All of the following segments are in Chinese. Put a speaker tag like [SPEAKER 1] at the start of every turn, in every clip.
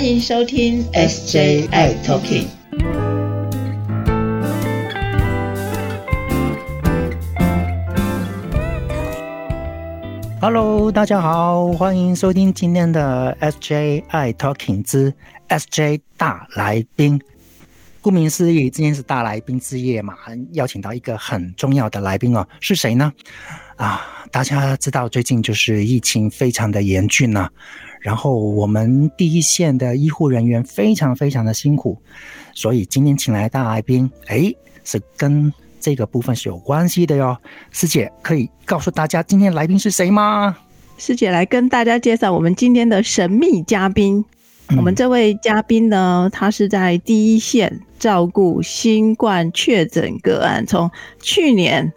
[SPEAKER 1] 欢迎收听 SJI Talking。
[SPEAKER 2] Hello，大家好，欢迎收听今天的 SJI Talking 之 SJ 大来宾。顾名思义，今天是大来宾之夜嘛，邀请到一个很重要的来宾哦，是谁呢？啊，大家知道最近就是疫情非常的严峻呢，然后我们第一线的医护人员非常非常的辛苦，所以今天请来大来宾，哎，是跟这个部分是有关系的哟。师姐可以告诉大家今天来宾是谁吗？
[SPEAKER 3] 师姐来跟大家介绍我们今天的神秘嘉宾。我们这位嘉宾呢，他是在第一线照顾新冠确诊个案，从去年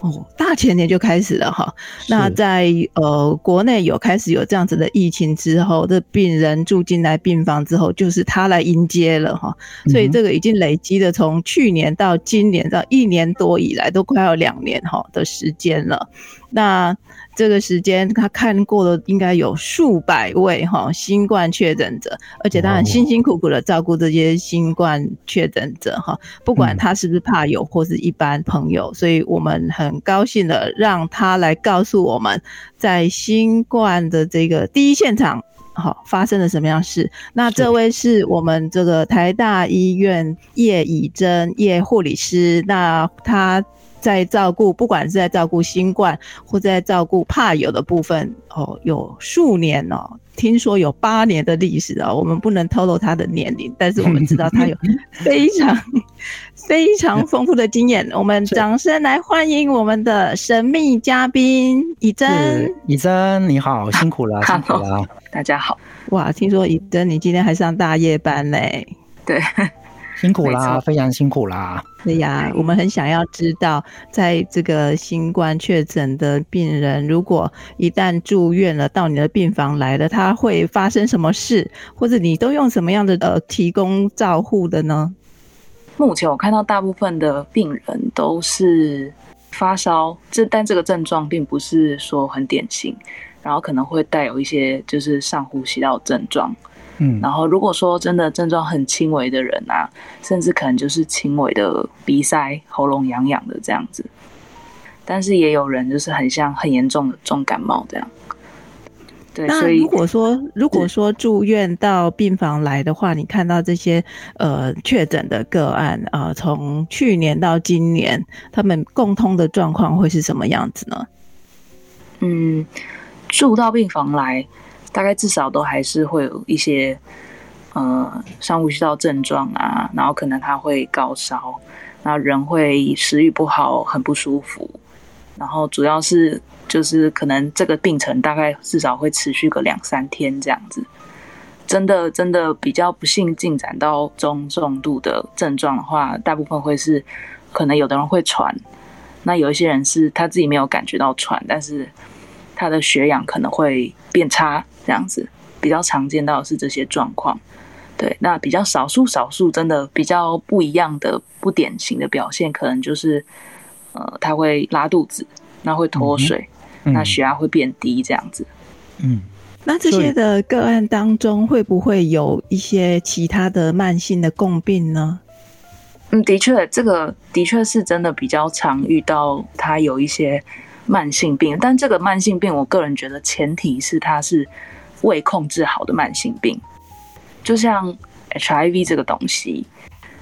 [SPEAKER 3] 哦大前年就开始了哈。那在呃国内有开始有这样子的疫情之后，这病人住进来病房之后，就是他来迎接了哈。所以这个已经累积的从去年到今年到一年多以来，都快要两年哈的时间了。那这个时间，他看过了应该有数百位哈新冠确诊者，而且他很辛辛苦苦的照顾这些新冠确诊者哈，不管他是不是怕友或是一般朋友，所以我们很高兴的让他来告诉我们在新冠的这个第一现场好发生了什么样事。那这位是我们这个台大医院叶以真叶护理师，那他。在照顾，不管是在照顾新冠，或在照顾怕有的部分，哦，有数年哦，听说有八年的历史哦，我们不能透露他的年龄，但是我们知道他有 非常非常丰富的经验。我们掌声来欢迎我们的神秘嘉宾以真。
[SPEAKER 2] 以真你好，辛苦了，辛苦了，
[SPEAKER 4] 大家好。
[SPEAKER 3] 哇，听说以真你今天还上大夜班嘞？
[SPEAKER 4] 对。
[SPEAKER 2] 辛苦啦，非常辛苦啦。
[SPEAKER 3] 对呀，我们很想要知道，在这个新冠确诊的病人，如果一旦住院了，到你的病房来了，他会发生什么事，或者你都用什么样的呃提供照护的呢？
[SPEAKER 4] 目前我看到大部分的病人都是发烧，这但这个症状并不是说很典型，然后可能会带有一些就是上呼吸道症状。
[SPEAKER 2] 嗯，
[SPEAKER 4] 然后如果说真的症状很轻微的人啊，甚至可能就是轻微的鼻塞、喉咙痒痒的这样子，但是也有人就是很像很严重的重感冒这样。对，
[SPEAKER 3] 那如果说如果说住院到病房来的话，你看到这些呃确诊的个案啊，从去年到今年，他们共通的状况会是什么样子呢？
[SPEAKER 4] 嗯，住到病房来。大概至少都还是会有一些，呃，上呼吸道症状啊，然后可能他会高烧，然后人会食欲不好，很不舒服，然后主要是就是可能这个病程大概至少会持续个两三天这样子。真的真的比较不幸进展到中重度的症状的话，大部分会是可能有的人会喘，那有一些人是他自己没有感觉到喘，但是他的血氧可能会变差。这样子比较常见到是这些状况，对，那比较少数少数真的比较不一样的不典型的表现，可能就是呃，他会拉肚子，那会脱水，那血压会变低，这样子。
[SPEAKER 2] 嗯，
[SPEAKER 3] 那这些的个案当中，会不会有一些其他的慢性的共病呢？
[SPEAKER 4] 嗯，的确，这个的确是真的比较常遇到，他有一些慢性病，但这个慢性病，我个人觉得前提是它是。未控制好的慢性病，就像 HIV 这个东西，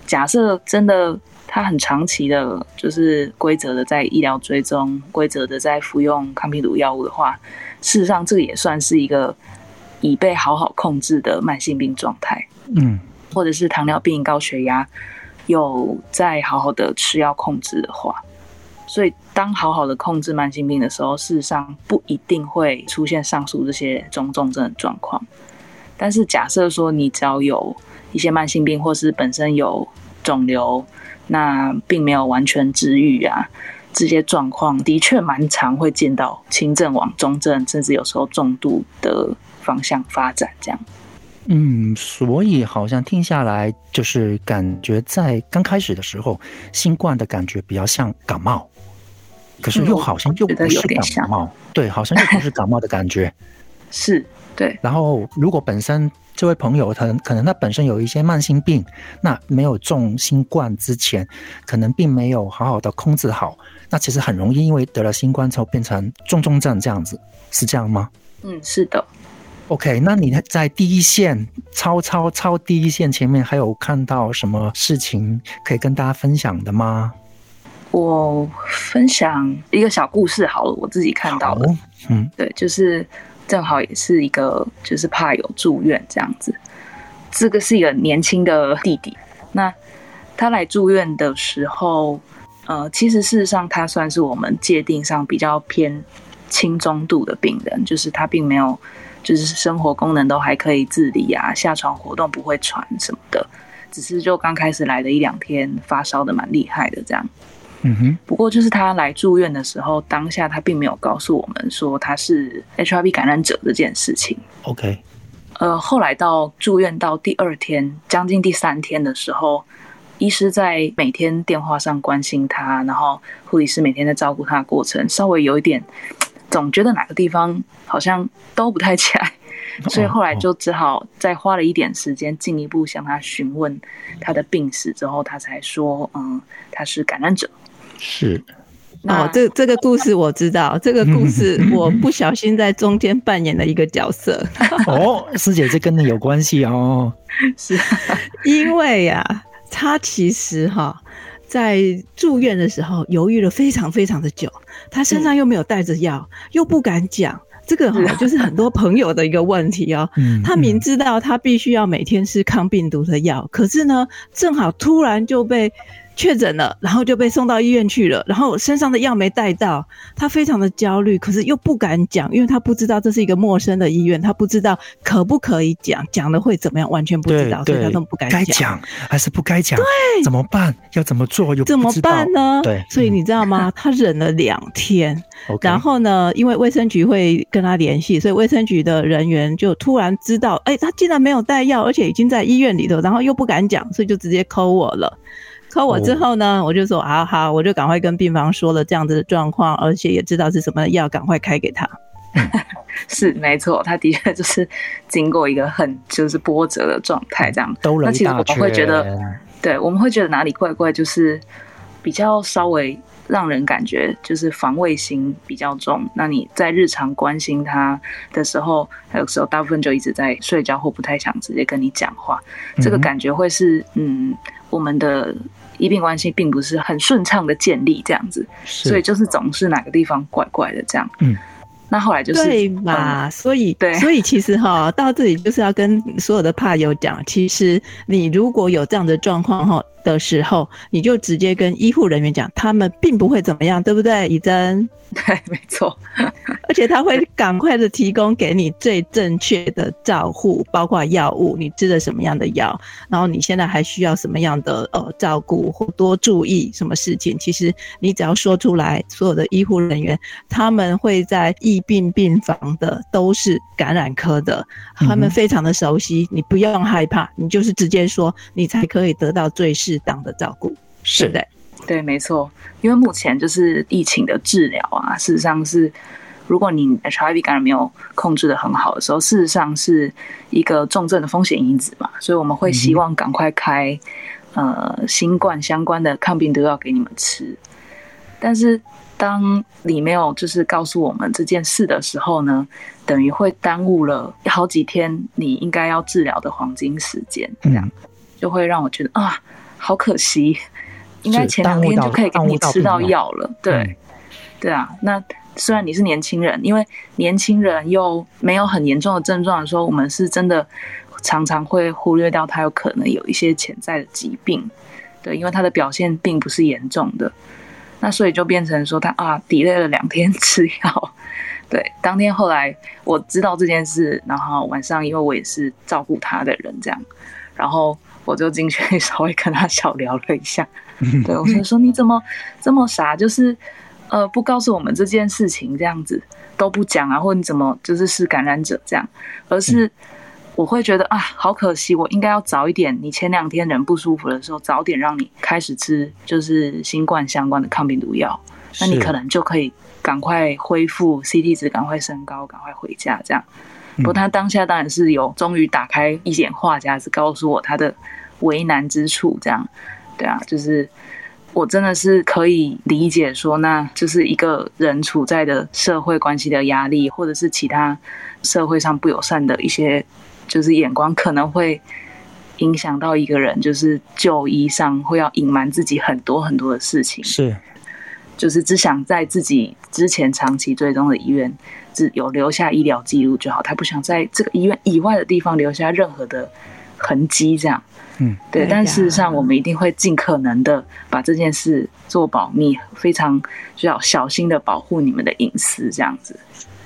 [SPEAKER 4] 假设真的它很长期的，就是规则的在医疗追踪，规则的在服用抗病毒药物的话，事实上这个也算是一个已被好好控制的慢性病状态。
[SPEAKER 2] 嗯，
[SPEAKER 4] 或者是糖尿病、高血压有在好好的吃药控制的话。所以，当好好的控制慢性病的时候，事实上不一定会出现上述这些中重症的状况。但是，假设说你只要有一些慢性病，或是本身有肿瘤，那并没有完全治愈啊，这些状况的确蛮常会见到轻症往中症，甚至有时候重度的方向发展。这样，
[SPEAKER 2] 嗯，所以好像听下来，就是感觉在刚开始的时候，新冠的感觉比较像感冒。可是又好像又不是感冒，对，好像又不是感冒的感觉。
[SPEAKER 4] 是，对，
[SPEAKER 2] 然后如果本身这位朋友他可能他本身有一些慢性病，那没有中新冠之前，可能并没有好好的控制好，那其实很容易因为得了新冠之后变成重重症这样子，是这样吗？
[SPEAKER 4] 嗯，是的。
[SPEAKER 2] OK，那你在第一线超超超第一线前面，还有看到什么事情可以跟大家分享的吗？
[SPEAKER 4] 我分享一个小故事好了，我自己看到的，
[SPEAKER 2] 嗯
[SPEAKER 4] 对，就是正好也是一个就是怕有住院这样子。这个是一个年轻的弟弟，那他来住院的时候，呃，其实事实上他算是我们界定上比较偏轻中度的病人，就是他并没有，就是生活功能都还可以自理啊，下床活动不会喘什么的，只是就刚开始来的一两天发烧的蛮厉害的这样。
[SPEAKER 2] 嗯哼，
[SPEAKER 4] 不过就是他来住院的时候，当下他并没有告诉我们说他是 HIV 感染者这件事情。
[SPEAKER 2] ，OK，
[SPEAKER 4] 呃，后来到住院到第二天，将近第三天的时候，医师在每天电话上关心他，然后护理师每天在照顾他的过程，稍微有一点，总觉得哪个地方好像都不太起来，所以后来就只好再花了一点时间，进一步向他询问他的病史之后，他才说，嗯，他是感染者。
[SPEAKER 2] 是
[SPEAKER 4] 那
[SPEAKER 3] 哦，这这个故事我知道，这个故事 我不小心在中间扮演了一个角色，
[SPEAKER 2] 哦，师姐，这跟你有关系哦。
[SPEAKER 4] 是
[SPEAKER 3] 因为呀、他其实哈。在住院的时候犹豫了非常非常的久，他身上又没有带着药，又不敢讲，这个哈就是很多朋友的一个问题哦。
[SPEAKER 2] 嗯，
[SPEAKER 3] 他明知道他必须要每天吃抗病毒的药，可是呢，正好突然就被确诊了，然后就被送到医院去了，然后身上的药没带到，他非常的焦虑，可是又不敢讲，因为他不知道这是一个陌生的医院，他不知道可不可以讲，讲了会怎么样，完全不知道，所以他
[SPEAKER 2] 对
[SPEAKER 3] 都不敢
[SPEAKER 2] 该讲还是不该讲？对，怎么办？要怎么做？又
[SPEAKER 3] 怎么
[SPEAKER 2] 不知道
[SPEAKER 3] 办呢？
[SPEAKER 2] 对，
[SPEAKER 3] 所以
[SPEAKER 2] 嗯
[SPEAKER 3] 你知道吗？他忍了两天然后呢，因为卫生局会跟他联系，所以卫生局的人员就突然知道，哎，他竟然没有带药，而且已经在医院里头，然后又不敢讲，所以就直接扣我了。扣我之后呢，我就说啊好，我就赶快跟病房说了这样子的状况，而且也知道是什么药，赶快开给他。
[SPEAKER 4] 是没错，他的确就是经过一个很就是波折的状态这样。
[SPEAKER 2] 兜了
[SPEAKER 4] 那其实我们会觉得，对，我们会觉得哪里怪怪，就是比较稍微让人感觉就是防卫心比较重。那你在日常关心他的时候，还有时候大部分就一直在睡觉或不太想直接跟你讲话，这个感觉会是嗯，我们的医病关系并不是很顺畅的建立这样子，所以就是总是哪个地方怪怪的这样。
[SPEAKER 2] 嗯。
[SPEAKER 4] 那后来就是
[SPEAKER 3] 对
[SPEAKER 4] 嗯
[SPEAKER 3] 嘛？所以，
[SPEAKER 4] 对
[SPEAKER 3] 所以其实哈，到这里就是要跟所有的怕友讲，其实你如果有这样的状况哈的时候，你就直接跟医护人员讲，他们并不会怎么样，对不对？以真，
[SPEAKER 4] 对，没错，
[SPEAKER 3] 而且他会赶快的提供给你最正确的照护，包括药物，你吃的什么样的药，然后你现在还需要什么样的呃照顾或多注意什么事情。其实你只要说出来，所有的医护人员他们会在疫病病房的都是感染科的，他们非常的熟悉，你不用害怕，你就是直接说，你才可以得到最适当的照顾，
[SPEAKER 2] 是
[SPEAKER 3] 的？对，
[SPEAKER 4] 没错，因为目前就是疫情的治疗啊，事实上是，如果你 HIV 感染没有控制的很好的时候，事实上是一个重症的风险因子嘛，所以我们会希望赶快开、呃新冠相关的抗病毒药给你们吃，但是当你没有就是告诉我们这件事的时候呢，等于会耽误了好几天你应该要治疗的黄金时间，这样、
[SPEAKER 2] 嗯
[SPEAKER 4] 就会让我觉得啊，好可惜。应该前两天就可以给你吃到药了，对，
[SPEAKER 2] 嗯
[SPEAKER 4] 对啊。那虽然你是年轻人，因为年轻人又没有很严重的症状的时候，我们是真的常常会忽略掉他有可能有一些潜在的疾病，对，因为他的表现并不是严重的，那所以就变成说他啊，delay 了两天吃药。对，当天后来我知道这件事，然后晚上因为我也是照顾他的人，这样，然后我就进去稍微跟他小聊了一下。对，我就说你怎么这么傻，就是呃不告诉我们这件事情，这样子都不讲啊，或者你怎么就是是感染者这样，而是我会觉得啊，好可惜，我应该要早一点，你前两天人不舒服的时候，早点让你开始吃就是新冠相关的抗病毒药，那你可能就可以赶快恢复 CT 值，赶快升高，赶快回家这样。不过他当下当然是有终于打开一点话匣子，告诉我他的为难之处，这样，对啊，就是我真的是可以理解说，那就是一个人处在的社会关系的压力，或者是其他社会上不友善的一些就是眼光，可能会影响到一个人，就是就医上会要隐瞒自己很多很多的事情，
[SPEAKER 2] 是，
[SPEAKER 4] 就是只想在自己之前长期追踪的医院。只有留下医疗记录就好，他不想在这个医院以外的地方留下任何的痕迹，这样，
[SPEAKER 2] 嗯，
[SPEAKER 4] 对。但事实上，我们一定会尽可能的把这件事做保密，非常需要小心的保护你们的隐私，这样子。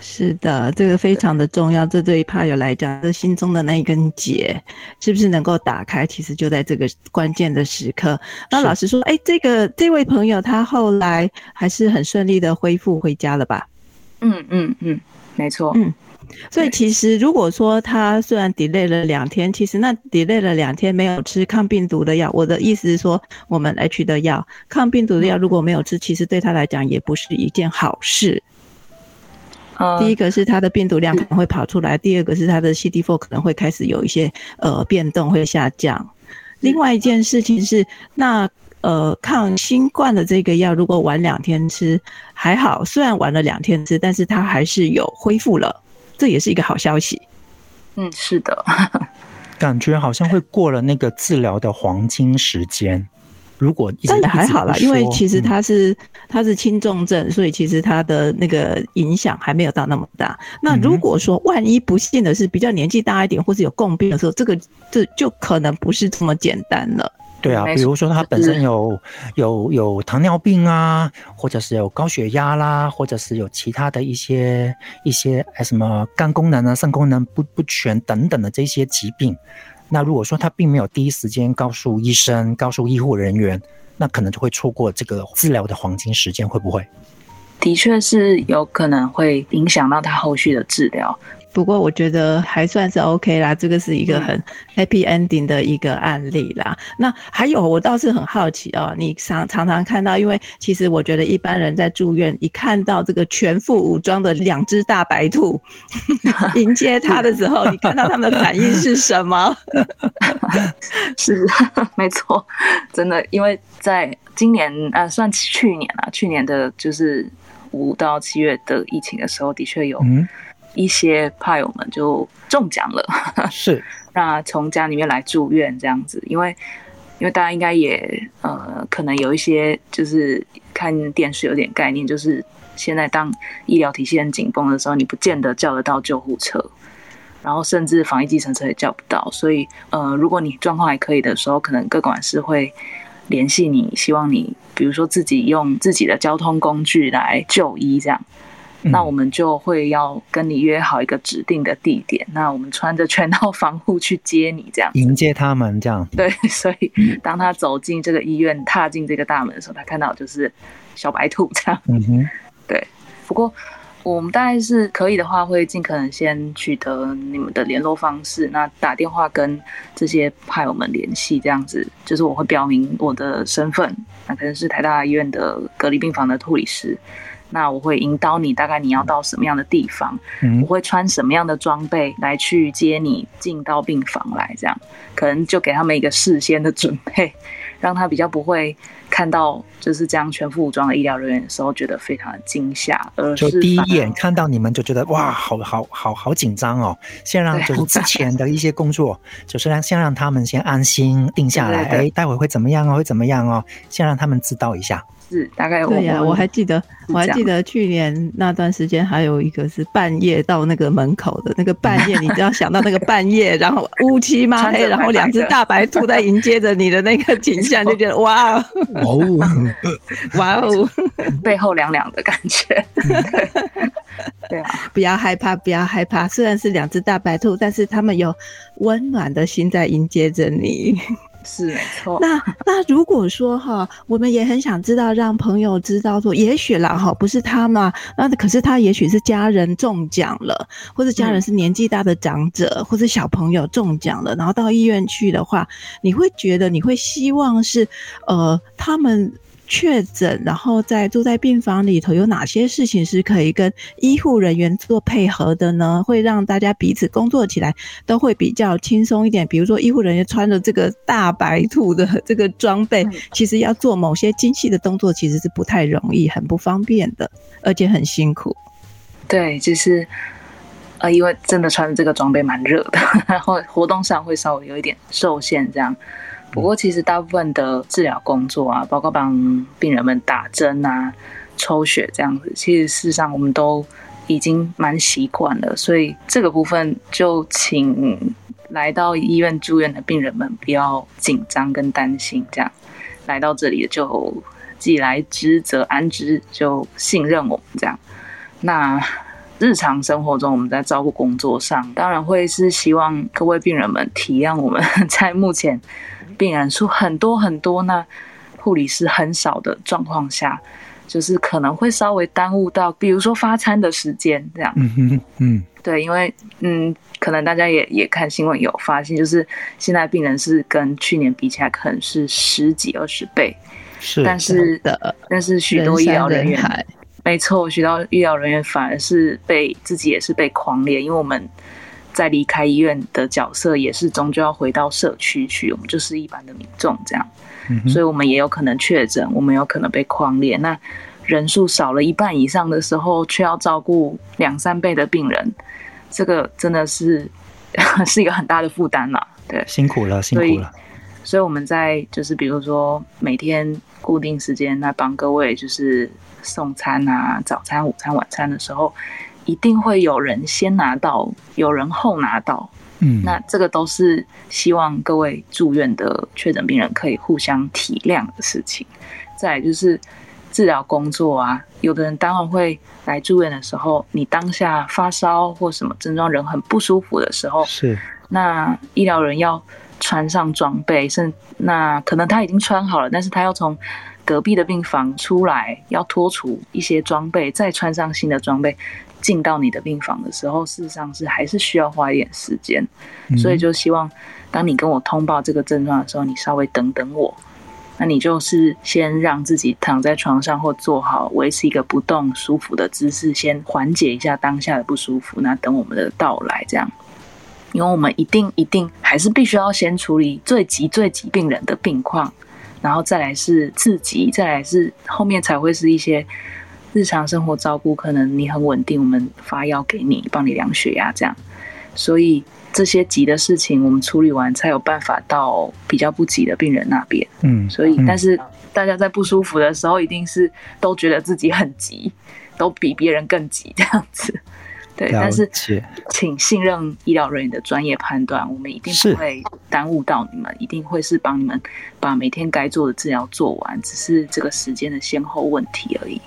[SPEAKER 3] 是的，这个非常的重要。这对于怕友来讲，这心中的那一根结，是不是能够打开？其实就在这个关键的时刻。那老实说，哎，这个这位朋友他后来还是很顺利的恢复回家了吧？
[SPEAKER 4] 嗯嗯嗯，没错。
[SPEAKER 3] 嗯，所以其实如果说他虽然 delay 了两天，其实那 delay 了两天没有吃抗病毒的药，我的意思是说，我们 H 的药，抗病毒的药如果没有吃，其实对他来讲也不是一件好事。第一个是他的病毒量可能会跑出来，第二个是他的 CD4 可能会开始有一些呃变动，会下降。另外一件事情是那。呃，抗新冠的这个药，如果晚两天吃还好，虽然晚了两天吃，但是它还是有恢复了，这也是一个好消息。
[SPEAKER 4] 嗯，是的，
[SPEAKER 2] 感觉好像会过了那个治疗的黄金时间。如果
[SPEAKER 3] 但是还好啦，因为其实它是它是轻重症，所以其实它的那个影响还没有到那么大。那如果说万一不幸的是比较年纪大一点，或是有共病的时候，这个这就可能不是这么简单了。
[SPEAKER 2] 对啊，比如说他本身有有有糖尿病啊，或者是有高血压啦，或者是有其他的一些一些什么肝功能啊、肾功能不不全等等的这些疾病，那如果说他并没有第一时间告诉医生、告诉医护人员，那可能就会错过这个治疗的黄金时间，会不会？
[SPEAKER 4] 的确是有可能会影响到他后续的治疗。
[SPEAKER 3] 不过我觉得还算是 OK 啦，这个是一个很 happy ending 的一个案例啦。那还有，我倒是很好奇哦，你常常常看到，因为其实我觉得一般人在住院一看到这个全副武装的两只大白兔 迎接他的时候，你看到他们的反应是什么？
[SPEAKER 4] 是，没错，真的，因为在今年啊，算去年啊，去年的就是五到七月的疫情的时候，的确有。一些派友们就中奖了，
[SPEAKER 2] 是。
[SPEAKER 4] 那从家里面来住院这样子，因为因为大家应该也呃可能有一些就是看电视有点概念，就是现在当医疗体系很紧绷的时候，你不见得叫得到救护车，然后甚至防疫计程车也叫不到，所以呃如果你状况还可以的时候，可能各管事会联系你，希望你比如说自己用自己的交通工具来就医这样。那我们就会要跟你约好一个指定的地点，那我们穿着全套防护去接你，这样
[SPEAKER 2] 迎接他们，这样
[SPEAKER 4] 对。所以当他走进这个医院，踏进这个大门的时候，他看到就是小白兔这样。
[SPEAKER 2] 嗯哼，
[SPEAKER 4] 对。不过我们大概是可以的话，会尽可能先取得你们的联络方式，那打电话跟这些派友们联系，这样子就是我会表明我的身份，那可能是台大医院的隔离病房的护理师。那我会引导你，大概你要到什么样的地方，我会穿什么样的装备来去接你进到病房来，这样。可能就给他们一个事先的准备，让他比较不会看到就是这样全副武装的医疗人员的时候觉得非常的惊吓，而
[SPEAKER 2] 就第一眼看到你们就觉得哇，好好好好紧张哦。先让就是之前的一些工作，就是让先让他们先安心定下来，哎，待会会怎么样哦，会怎么样哦，先让他们知道一下。
[SPEAKER 4] 是大概
[SPEAKER 3] 对呀，我还记得，我还记得去年那段时间，还有一个是半夜到那个门口的那个半夜，你只要想到那个半夜，然后乌漆嘛黑，然后两只大白兔在迎接着你的那个景象，就觉得哇哦，哇哦，
[SPEAKER 4] 背后凉凉的感觉。对啊，
[SPEAKER 3] 不要害怕，不要害怕，虽然是两只大白兔，但是它们有温暖的心在迎接着你。
[SPEAKER 4] 是没错。
[SPEAKER 3] 那那如果说哈，我们也很想知道，让朋友知道说，也许啦哈，不是他嘛，那可是他也许是家人中奖了，或者家人是年纪大的长者，或者小朋友中奖了，然后到医院去的话，你会觉得你会希望是呃他们确诊，然后在住在病房里头，有哪些事情是可以跟医护人员做配合的呢？会让大家彼此工作起来都会比较轻松一点。比如说，医护人员穿着这个大白兔的这个装备，其实要做某些精细的动作，其实是不太容易、很不方便的，而且很辛苦。
[SPEAKER 4] 对，就是呃，因为真的穿着这个装备蛮热的，然后活动上会稍微有一点受限，这样。不过，其实大部分的治疗工作啊，包括帮病人们打针啊、抽血这样子，其实事实上我们都已经蛮习惯了。所以这个部分就请来到医院住院的病人们不要紧张跟担心，这样来到这里就既来之则安之，就信任我们这样。那日常生活中我们在照顾工作上，当然会是希望各位病人们体谅我们 在目前。病人数很多很多，那护理师很少的状况下，就是可能会稍微耽误到，比如说发餐的时间这样。
[SPEAKER 2] 嗯嗯嗯，
[SPEAKER 4] 对，因为嗯，可能大家也也看新闻有发现，就是现在病人是跟去年比起来，可能是十几二十倍。
[SPEAKER 2] 是，
[SPEAKER 4] 但是
[SPEAKER 3] 的，
[SPEAKER 4] 但是许多医疗人员，没错，许多医疗人员反而是被自己也是被狂烈，因为我们。在离开医院的角色也是终究要回到社区去，我们就是一般的民众这样，所以我们也有可能确诊，我们有可能被框列。那人数少了一半以上的时候，却要照顾两三倍的病人，这个真的是 是一个很大的负担了。对，
[SPEAKER 2] 辛苦了，辛苦了。
[SPEAKER 4] 所以我们在就是比如说每天固定时间来帮各位就是送餐啊，早餐、午餐、晚餐的时候。一定会有人先拿到，有人后拿到。
[SPEAKER 2] 嗯，
[SPEAKER 4] 那这个都是希望各位住院的确诊病人可以互相体谅的事情。再就是治疗工作啊，有的人当然会来住院的时候，你当下发烧或什么症状，人很不舒服的时候，
[SPEAKER 2] 是
[SPEAKER 4] 那医疗人要穿上装备，甚那可能他已经穿好了，但是他要从隔壁的病房出来，要脱除一些装备，再穿上新的装备。进到你的病房的时候，事实上是还是需要花一点时间，所以就希望当你跟我通报这个症状的时候，你稍微等等我。那你就是先让自己躺在床上或坐好，维持一个不动、舒服的姿势，先缓解一下当下的不舒服。那等我们的到来，这样，因为我们一定一定还是必须要先处理最急最急病人的病况，然后再来是自己，再来是后面才会是一些。日常生活照顾，可能你很稳定，我们发药给你，帮你量血压这样。所以这些急的事情，我们处理完才有办法到比较不急的病人那边。
[SPEAKER 2] 嗯，
[SPEAKER 4] 所以但是大家在不舒服的时候，一定是都觉得自己很急，都比别人更急这样子。对，但是请信任医疗人员的专业判断，我们一定不会耽误到你们，一定会是帮你们把每天该做的治疗做完，只是这个时间的先后问题而已。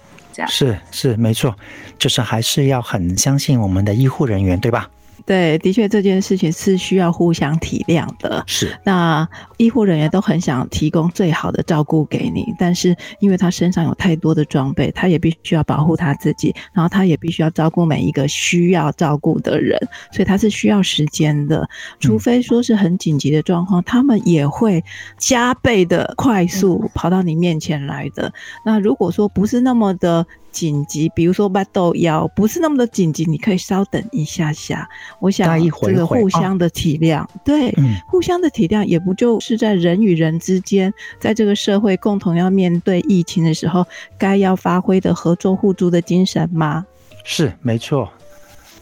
[SPEAKER 2] 是是没错，就是还是要很相信我们的医护人员，对吧？
[SPEAKER 3] 对，的确这件事情是需要互相体谅的。
[SPEAKER 2] 是，
[SPEAKER 3] 那医护人员都很想提供最好的照顾给你，但是因为他身上有太多的装备，他也必须要保护他自己，然后他也必须要照顾每一个需要照顾的人，所以他是需要时间的。除非说是很紧急的状况，他们也会加倍的快速跑到你面前来的。那如果说不是那么的。紧急，比如说把豆腰不是那么的紧急，你可以稍等一下下。我想这个互相的体谅，对，互相的体谅，也不就是在人与人之间，在这个社会共同要面对疫情的时候，该要发挥的合作互助的精神吗？
[SPEAKER 2] 是，没错。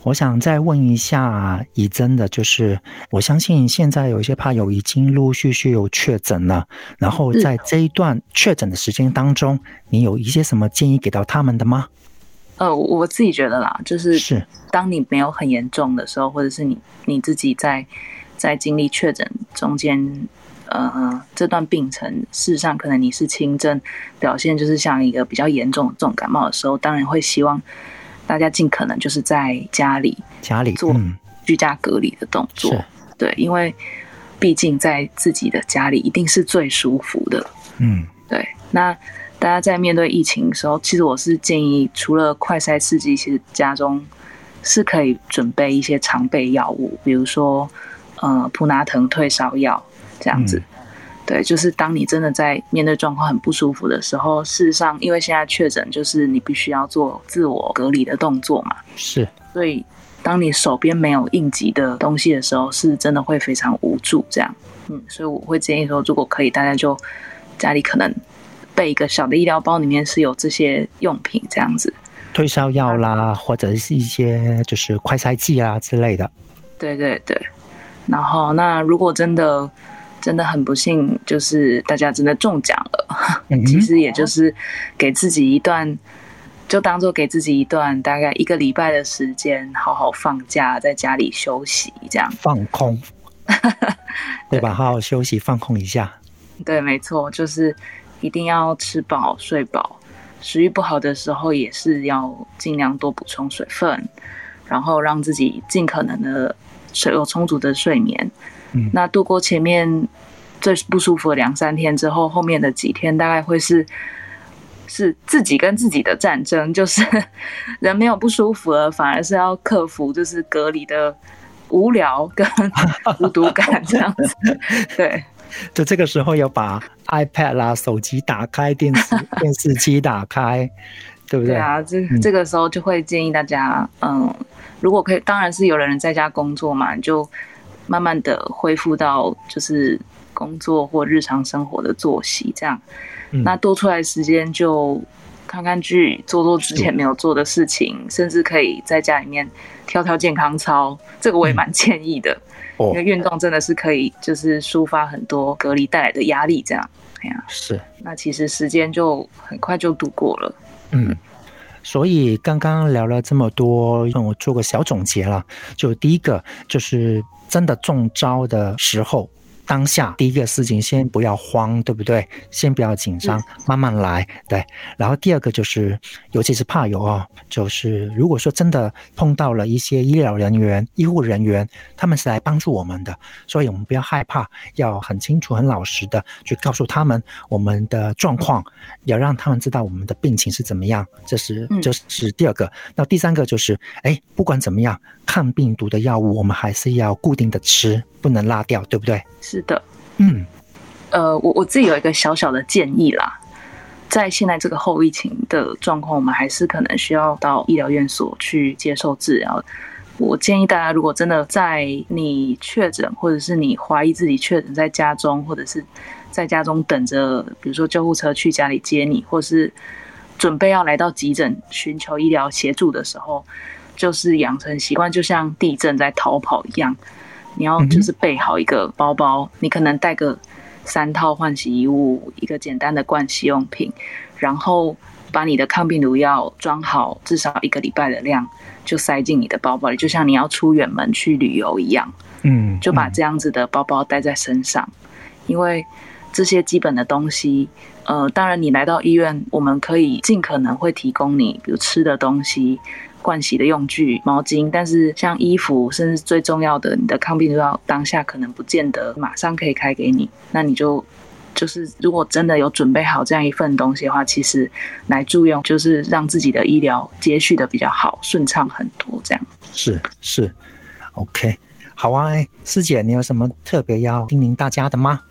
[SPEAKER 2] 我想再问一下以真的，就是我相信现在有一些怕友已经陆陆续续有确诊了，然后在这一段确诊的时间当中，你有一些什么建议给到他们的吗？
[SPEAKER 4] 呃，我自己觉得啦，就是是当你没有很严重的时候，或者是你你自己在在经历确诊中间，呃，这段病程事实上可能你是轻症，表现就是像一个比较严重的重感冒的时候，当然会希望。大家尽可能就是在家里
[SPEAKER 2] 家里
[SPEAKER 4] 做居家隔离的动作，对，因为毕竟在自己的家里一定是最舒服的。
[SPEAKER 2] 嗯，
[SPEAKER 4] 对。那大家在面对疫情的时候，其实我是建议，除了快筛试剂，其实家中是可以准备一些常备药物，比如说呃普拿疼退烧药这样子。对，就是当你真的在面对状况很不舒服的时候，事实上，因为现在确诊，就是你必须要做自我隔离的动作嘛，
[SPEAKER 2] 是，
[SPEAKER 4] 所以当你手边没有应急的东西的时候，是真的会非常无助。这样，嗯，所以我会建议说，如果可以，大家就家里可能备一个小的医疗包，里面是有这些用品，这样子，
[SPEAKER 2] 退烧药啦，或者是一些就是快筛剂啊之类的。
[SPEAKER 4] 对对对。然后，那如果真的真的很不幸，就是大家真的中奖了，其实也就是给自己一段，就当做给自己一段大概一个礼拜的时间，好好放假，在家里休息，这样
[SPEAKER 2] 放空，对吧？好好休息，放空一下。
[SPEAKER 4] 对，没错，就是一定要吃饱睡饱，食欲不好的时候也是要尽量多补充水分，然后让自己尽可能的。水有充足的睡眠，嗯，那度过前面最不舒服的两三天之后，后面的几天大概会是是自己跟自己的战争，就是 人没有不舒服了，反而是要克服就是隔离的无聊跟孤独感这样子。对，
[SPEAKER 2] 就这个时候要把 iPad 啦、手机打开，电视 电视机打开，对不对？
[SPEAKER 4] 对啊，这这个时候就会建议大家，嗯。如果可以，当然是有的人在家工作嘛，就慢慢的恢复到就是工作或日常生活的作息这样。那多出来时间就看看剧，做做之前没有做的事情，甚至可以在家里面跳跳健康操，这个我也蛮建议的。因为运动真的是可以就是抒发很多隔离带来的压力，这样。哎呀，
[SPEAKER 2] 是。
[SPEAKER 4] 那其实时间就很快就度过了。
[SPEAKER 2] 嗯。所以刚刚聊了这么多，让我做个小总结了。就第一个，就是真的中招的时候。当下第一个事情，先不要慌，对不对？先不要紧张，慢慢来，对。然后第二个就是，尤其是怕有哦，就是如果说真的碰到了一些医疗人员、医护人员，他们是来帮助我们的，所以我们不要害怕，要很清楚、很老实的去告诉他们我们的状况，要让他们知道我们的病情是怎么样。这是这是第二个。那第三个就是，哎，不管怎么样。抗病毒的药物，我们还是要固定的吃，不能拉掉，对不对？
[SPEAKER 4] 是的，嗯，呃，我我自己有一个小小的建议啦，在现在这个后疫情的状况，我们还是可能需要到医疗院所去接受治疗。我建议大家，如果真的在你确诊，或者是你怀疑自己确诊在家中，或者是在家中等着，比如说救护车去家里接你，或是准备要来到急诊寻求医疗协助的时候。就是养成习惯，就像地震在逃跑一样，你要就是备好一个包包，你可能带个三套换洗衣物，一个简单的盥洗用品，然后把你的抗病毒药装好，至少一个礼拜的量，就塞进你的包包里，就像你要出远门去旅游一样，嗯，就把这样子的包包带在身上，因为这些基本的东西，呃，当然你来到医院，我们可以尽可能会提供你，比如吃的东西。盥洗的用具、毛巾，但是像衣服，甚至最重要的，你的抗病毒药，当下可能不见得马上可以开给你。那你就就是如果真的有准备好这样一份东西的话，其实来住院就是让自己的医疗接续的比较好、顺畅很多。这样
[SPEAKER 2] 是是，OK，好啊。师姐，你有什么特别要叮咛大家的吗？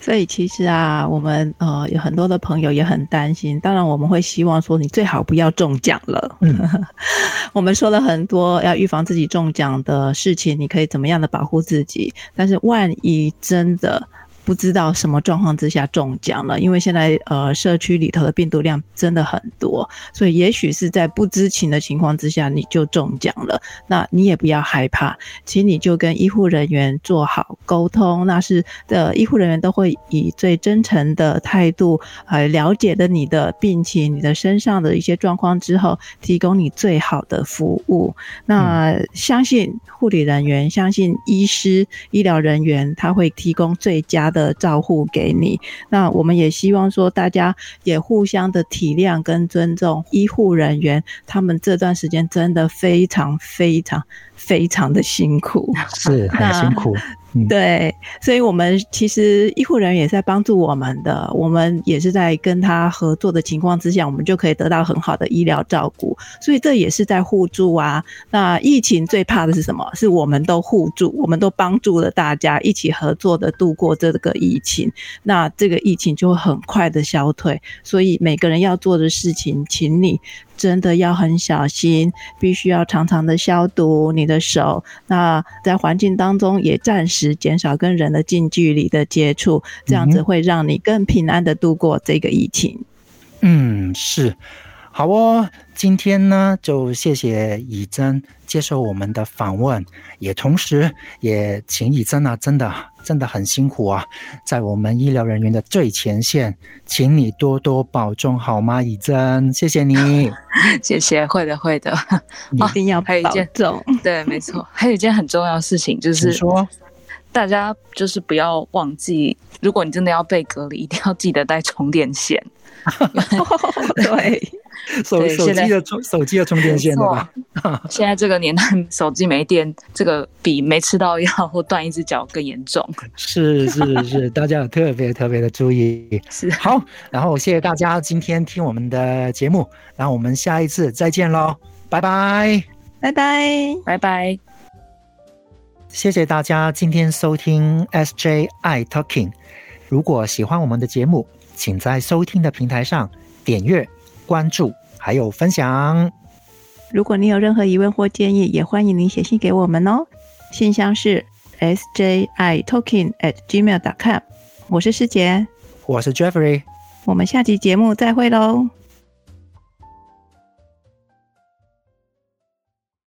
[SPEAKER 3] 所以其实啊，我们呃有很多的朋友也很担心。当然，我们会希望说你最好不要中奖了。嗯，我们说了很多要预防自己中奖的事情，你可以怎么样的保护自己？但是万一真的……不知道什么状况之下中奖了，因为现在呃社区里头的病毒量真的很多，所以也许是在不知情的情况之下你就中奖了。那你也不要害怕，请你就跟医护人员做好沟通，那是的医护人员都会以最真诚的态度，呃了解的你的病情、你的身上的一些状况之后，提供你最好的服务。那相信护理人员，相信医师、医疗人员，他会提供最佳的。的照护给你，那我们也希望说，大家也互相的体谅跟尊重医护人员，他们这段时间真的非常非常非常的辛苦，
[SPEAKER 2] 是很辛苦。
[SPEAKER 3] 对，所以我们其实医护人员也在帮助我们的，我们也是在跟他合作的情况之下，我们就可以得到很好的医疗照顾，所以这也是在互助啊。那疫情最怕的是什么？是我们都互助，我们都帮助了大家一起合作的度过这个疫情，那这个疫情就会很快的消退。所以每个人要做的事情，请你。真的要很小心，必须要常常的消毒你的手。那在环境当中也暂时减少跟人的近距离的接触，这样子会让你更平安的度过这个疫情。
[SPEAKER 2] 嗯，是。好哦，今天呢就谢谢以真接受我们的访问，也同时也请以真啊，真的真的很辛苦啊，在我们医疗人员的最前线，请你多多保重好吗？以真，谢谢你，
[SPEAKER 4] 谢谢，会的会的，
[SPEAKER 3] 一定要 保重。
[SPEAKER 4] 对，没错，还有一件很重要的事情就是
[SPEAKER 2] 说，
[SPEAKER 4] 大家就是不要忘记，如果你真的要被隔离，一定要记得带充电线。
[SPEAKER 3] 对。
[SPEAKER 2] 手手机的充手机的充电线对吧？
[SPEAKER 4] 现在这个年代，手机没电，这个比没吃到药或断一只脚更严重。
[SPEAKER 2] 是是是，大家要特别特别的注意。
[SPEAKER 4] 是
[SPEAKER 2] 好，然后谢谢大家今天听我们的节目，然后我们下一次再见喽，拜拜
[SPEAKER 3] 拜拜
[SPEAKER 4] 拜拜。
[SPEAKER 2] 谢谢大家今天收听 SJI Talking。如果喜欢我们的节目，请在收听的平台上点阅。关注还有分享。
[SPEAKER 3] 如果你有任何疑问或建议，也欢迎您写信给我们哦。信箱是 s j i talking at gmail dot com。我是师姐，
[SPEAKER 2] 我是 Jeffrey。
[SPEAKER 3] 我们下期节目再会喽。